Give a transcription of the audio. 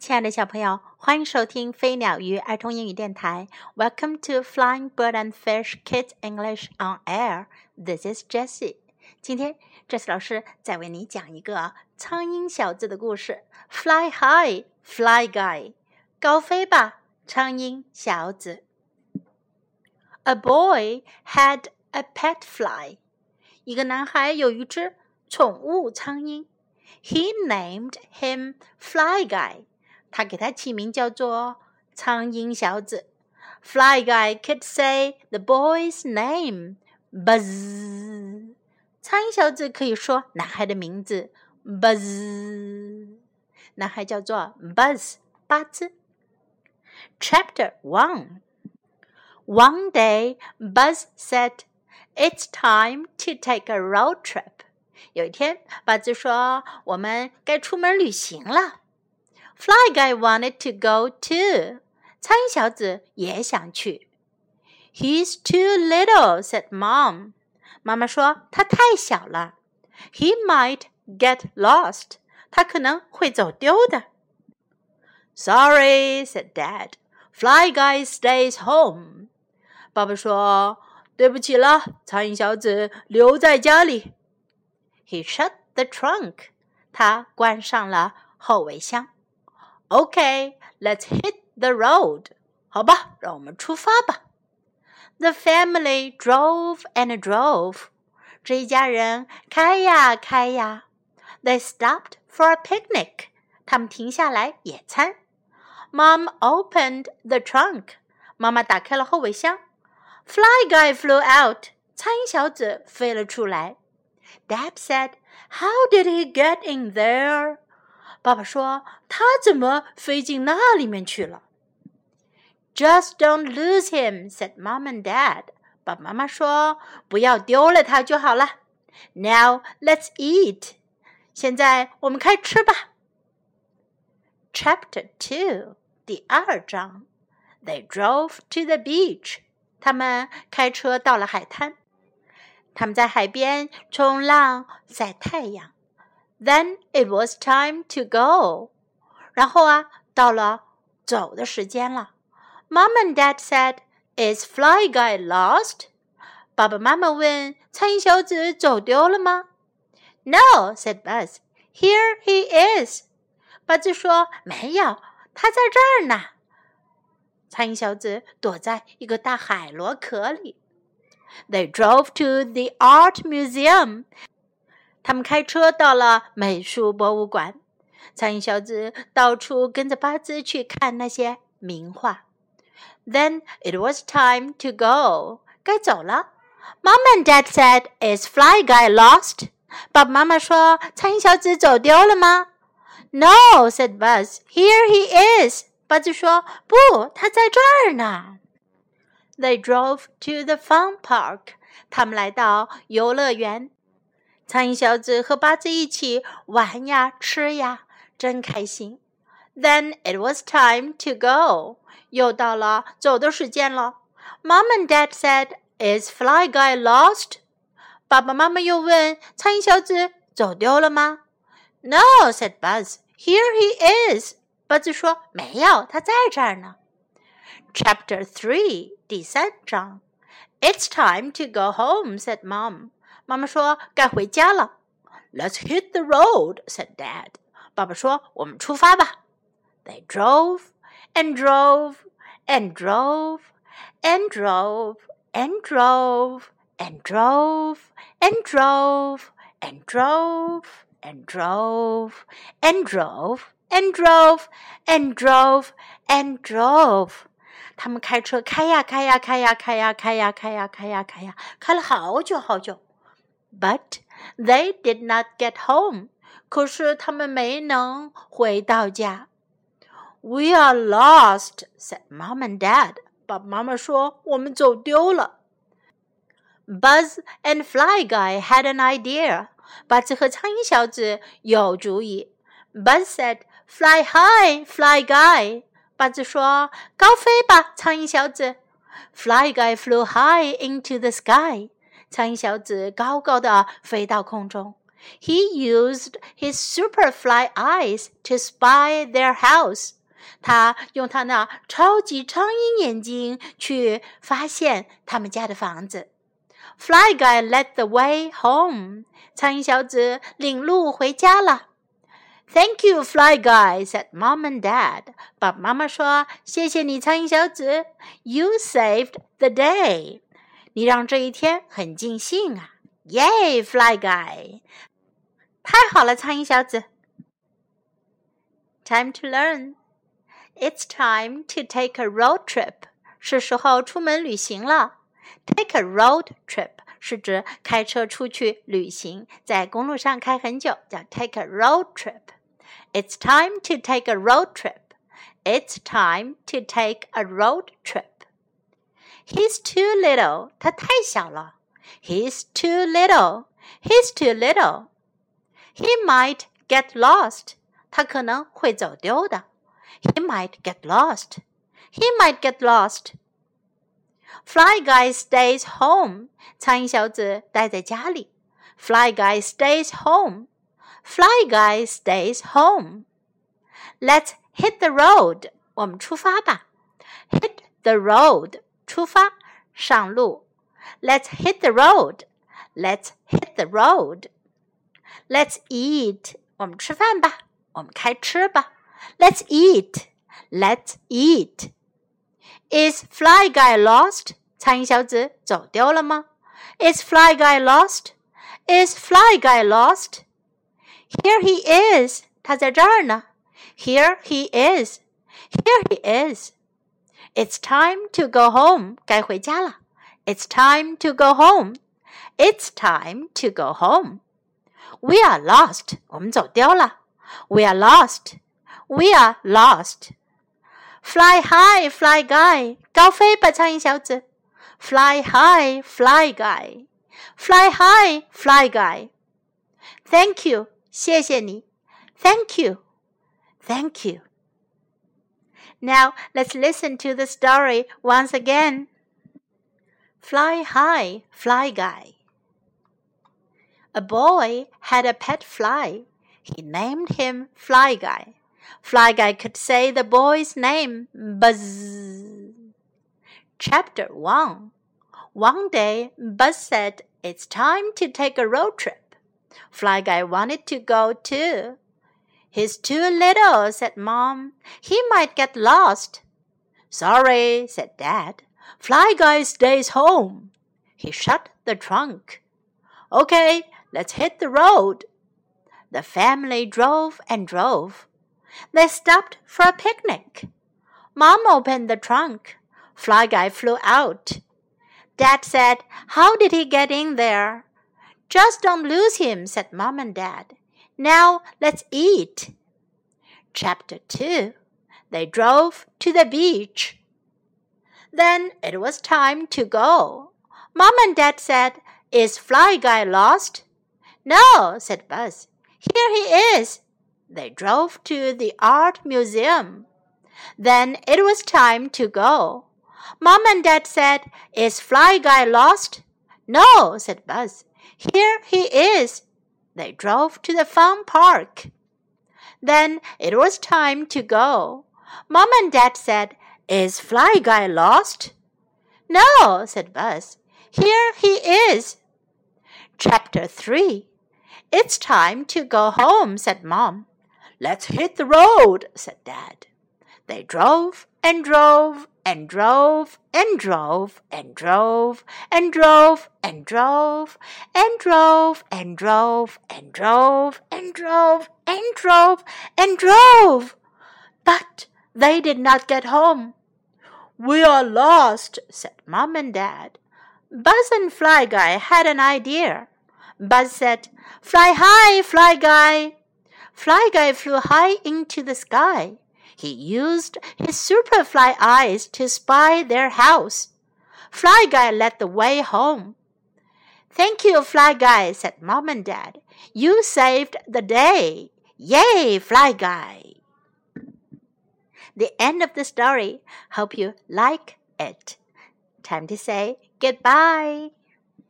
亲爱的小朋友，欢迎收听飞鸟鱼儿童英语电台。Welcome to Flying Bird and Fish Kids English on Air. This is Jessie. 今天，Jessie 老师再为你讲一个苍蝇小子的故事。Fly high, fly guy，高飞吧，苍蝇小子。A boy had a pet fly. 一个男孩有一只宠物苍蝇。He named him Fly Guy. 他给他起名叫做苍蝇小子。Fly Guy could say the boy's name. Buzz. 苍蝇小子可以说男孩的名字。Buzz. 男孩叫做 Buzz 巴兹。Chapter One. One day, Buzz said, "It's time to take a road trip." 有一天，，Buzz 说：“我们该出门旅行了。” Fly guy wanted to go too. 苍蝇小子也想去。He's too little," said Mom. 妈妈说他太小了。He might get lost. 他可能会走丢的。Sorry," said Dad. "Fly guy stays home." 爸爸说：“对不起了，苍蝇小子留在家里。” He shut the trunk. 他关上了后备箱。 Okay, let's hit the road. 好吧，让我们出发吧。The family drove and drove. 这一家人开呀开呀。They stopped for a picnic. 他们停下来野餐。Mom opened the trunk. 妈妈打开了后备箱。Fly guy flew out. 苍蝇小子飞了出来。Dad said, "How did he get in there?" 爸爸说：“他怎么飞进那里面去了？”Just don't lose him," said Mom and Dad. 爸爸妈妈说：“不要丢了他就好了。” Now let's eat. 现在我们开吃吧。Chapter Two 第二章。They drove to the beach. 他们开车到了海滩。他们在海边冲浪、晒太阳。then it was time to go. 然后啊，到了走的时间了。Mom and Dad said, "Is Fly Guy lost?" 爸爸妈妈问：“苍蝇小子走丢了吗？”No, said Buzz. Here he is. 巴兹说：“没有，他在这儿呢。”苍蝇小子躲在一个大海螺壳里。They drove to the art museum. 他们开车到了美术博物馆，苍蝇小子到处跟着巴兹去看那些名画。Then it was time to go，该走了。Mom and Dad said, "Is Fly Guy lost?" 爸爸妈妈说：“苍蝇小子走丢了吗？”No, said Buzz. Here he is. 巴兹说：“不，他在这儿呢。” They drove to the fun park. 他们来到游乐园。苍蝇小子和巴兹一起玩呀、吃呀，真开心。Then it was time to go，又到了走的时间了。Mom and Dad said, "Is Fly Guy lost?" 爸爸妈妈又问苍蝇小子走丢了吗？No, said Buzz. Here he is. 巴兹说没有，他在这儿呢。Chapter Three，第三章。It's time to go home," said Mom. 妈妈说该回家了。Let's hit the road," said Dad. 爸爸说：“我们出发吧。” They drove and drove and drove and drove and drove and drove and drove and drove and drove and drove and drove and drove and drove. 他们开车开呀开呀开呀开呀开呀开呀开呀开呀，开了好久好久。 but they did not get home. 可是他们没能回到家。We are lost," said Mom and Dad. 爸爸妈妈说我们走丢了。Buzz and Fly Guy had an idea. 巴兹和苍蝇小子有主意。Buzz said, "Fly high, Fly Guy." 巴兹说：“高飞吧，苍蝇小子。” Fly Guy flew high into the sky. 苍蝇小子高高的飞到空中。He used his superfly eyes to spy their house. 他用他那超级苍蝇眼睛去发现他们家的房子。Fly guy led the way home. 苍蝇小子领路回家了。Thank you, Fly Guy," said Mom and Dad. 爸爸妈妈说：“谢谢你，苍蝇小子。You saved the day. 你让这一天很尽兴啊！Yay, Fly Guy! 太好了，苍蝇小子。Time to learn. It's time to take a road trip. 是时候出门旅行了。Take a road trip 是指开车出去旅行，在公路上开很久，叫 take a road trip。It's time to take a road trip. It's time to take a road trip. He's too little. 他太小了。He's too little. He's too little. He might get lost. 他可能会走丢的。He might get lost. He might get lost. Fly guy stays home. 苍蝇小子待在家里。Fly guy stays home. Fly guy stays home. Let's hit the road. 我们出发吧。Hit the road. 出发，上路。Let's hit the road. Let's hit the road. Let's eat. 我们吃饭吧。我们开吃吧。Let's eat. Let's eat. Is Fly Guy lost? 苍蝇小子走丢了吗？Is Fly Guy lost? Is Fly Guy lost? Here he is. 他在这儿呢。Here he is. Here he is. It's time to go home. 该回家了。It's time to go home. It's time to go home. We are lost. 我们走丢了。We are lost. We are lost. Fly high, fly guy. 高飞吧，苍蝇小子。Fly high, fly guy. Fly high, fly guy. Thank you. 谢谢你，Thank you, Thank you. Now let's listen to the story once again. Fly high, fly guy. A boy had a pet fly. He named him Fly Guy. Fly Guy could say the boy's name, Buzz. Chapter 1 One day, Buzz said, It's time to take a road trip. Fly Guy wanted to go too. He's too little, said Mom. He might get lost. Sorry, said Dad. Fly Guy stays home. He shut the trunk. Okay, let's hit the road. The family drove and drove. They stopped for a picnic. Mom opened the trunk. Fly Guy flew out. Dad said, How did he get in there? Just don't lose him, said Mom and Dad. Now let's eat. Chapter 2 They drove to the beach. Then it was time to go. Mom and Dad said, Is Fly Guy lost? No, said Buzz. Here he is. They drove to the art museum. Then it was time to go. Mom and Dad said, Is Fly Guy lost? No, said Buzz. Here he is. They drove to the fun park. Then it was time to go. Mom and Dad said, Is Fly Guy lost? No, said Buzz. Here he is. Chapter 3 It's time to go home, said Mom. Let's hit the road, said Dad. They drove and drove and drove and drove and drove and drove and drove and drove and drove and drove and drove and drove and drove. But they did not get home. We are lost, said Mom and Dad. Buzz and Fly Guy had an idea. Buzz said, Fly high, Fly Guy. Fly Guy flew high into the sky. He used his superfly eyes to spy their house. Fly Guy led the way home. Thank you, Fly Guy, said Mom and Dad. You saved the day. Yay, Fly Guy. The end of the story. Hope you like it. Time to say goodbye.